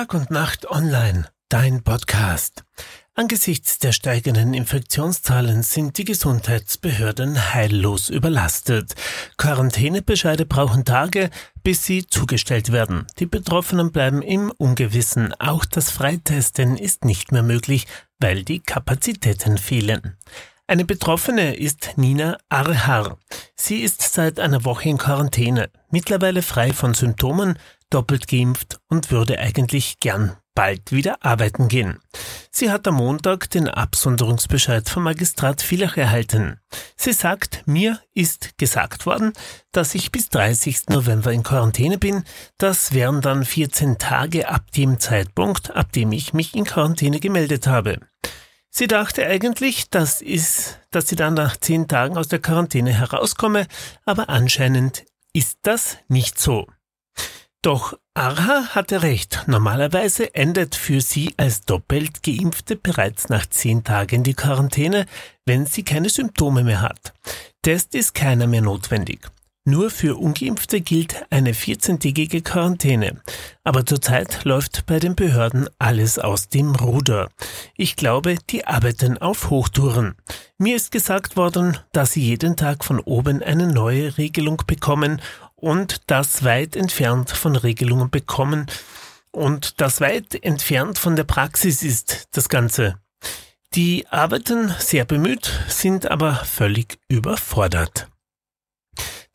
Tag und Nacht online, dein Podcast. Angesichts der steigenden Infektionszahlen sind die Gesundheitsbehörden heillos überlastet. Quarantänebescheide brauchen Tage, bis sie zugestellt werden. Die Betroffenen bleiben im Ungewissen. Auch das Freitesten ist nicht mehr möglich, weil die Kapazitäten fehlen. Eine Betroffene ist Nina Arhar. Sie ist seit einer Woche in Quarantäne, mittlerweile frei von Symptomen, doppelt geimpft und würde eigentlich gern bald wieder arbeiten gehen. Sie hat am Montag den Absonderungsbescheid vom Magistrat Villach erhalten. Sie sagt, mir ist gesagt worden, dass ich bis 30. November in Quarantäne bin. Das wären dann 14 Tage ab dem Zeitpunkt, ab dem ich mich in Quarantäne gemeldet habe. Sie dachte eigentlich, das ist, dass sie dann nach zehn Tagen aus der Quarantäne herauskomme, aber anscheinend ist das nicht so. Doch Arha hatte recht. Normalerweise endet für sie als doppelt geimpfte bereits nach zehn Tagen die Quarantäne, wenn sie keine Symptome mehr hat. Test ist keiner mehr notwendig. Nur für ungeimpfte gilt eine 14-tägige Quarantäne. Aber zurzeit läuft bei den Behörden alles aus dem Ruder. Ich glaube, die arbeiten auf Hochtouren. Mir ist gesagt worden, dass sie jeden Tag von oben eine neue Regelung bekommen und das weit entfernt von Regelungen bekommen und das weit entfernt von der Praxis ist, das Ganze. Die arbeiten sehr bemüht, sind aber völlig überfordert.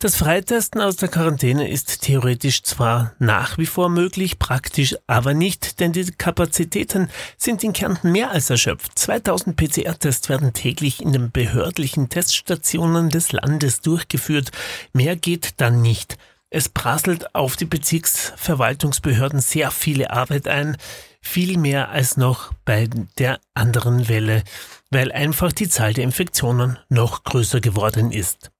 Das Freitesten aus der Quarantäne ist theoretisch zwar nach wie vor möglich, praktisch aber nicht, denn die Kapazitäten sind in Kärnten mehr als erschöpft. 2000 PCR-Tests werden täglich in den behördlichen Teststationen des Landes durchgeführt. Mehr geht dann nicht. Es prasselt auf die Bezirksverwaltungsbehörden sehr viele Arbeit ein, viel mehr als noch bei der anderen Welle, weil einfach die Zahl der Infektionen noch größer geworden ist.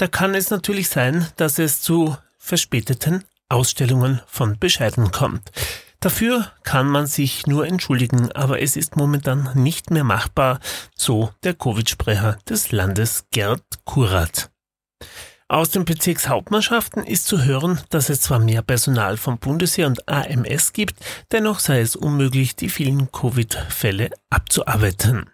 Da kann es natürlich sein, dass es zu verspäteten Ausstellungen von Bescheiden kommt. Dafür kann man sich nur entschuldigen, aber es ist momentan nicht mehr machbar, so der Covid-Sprecher des Landes Gerd Kurat. Aus den Bezirkshauptmannschaften ist zu hören, dass es zwar mehr Personal vom Bundesheer und AMS gibt, dennoch sei es unmöglich, die vielen Covid-Fälle abzuarbeiten.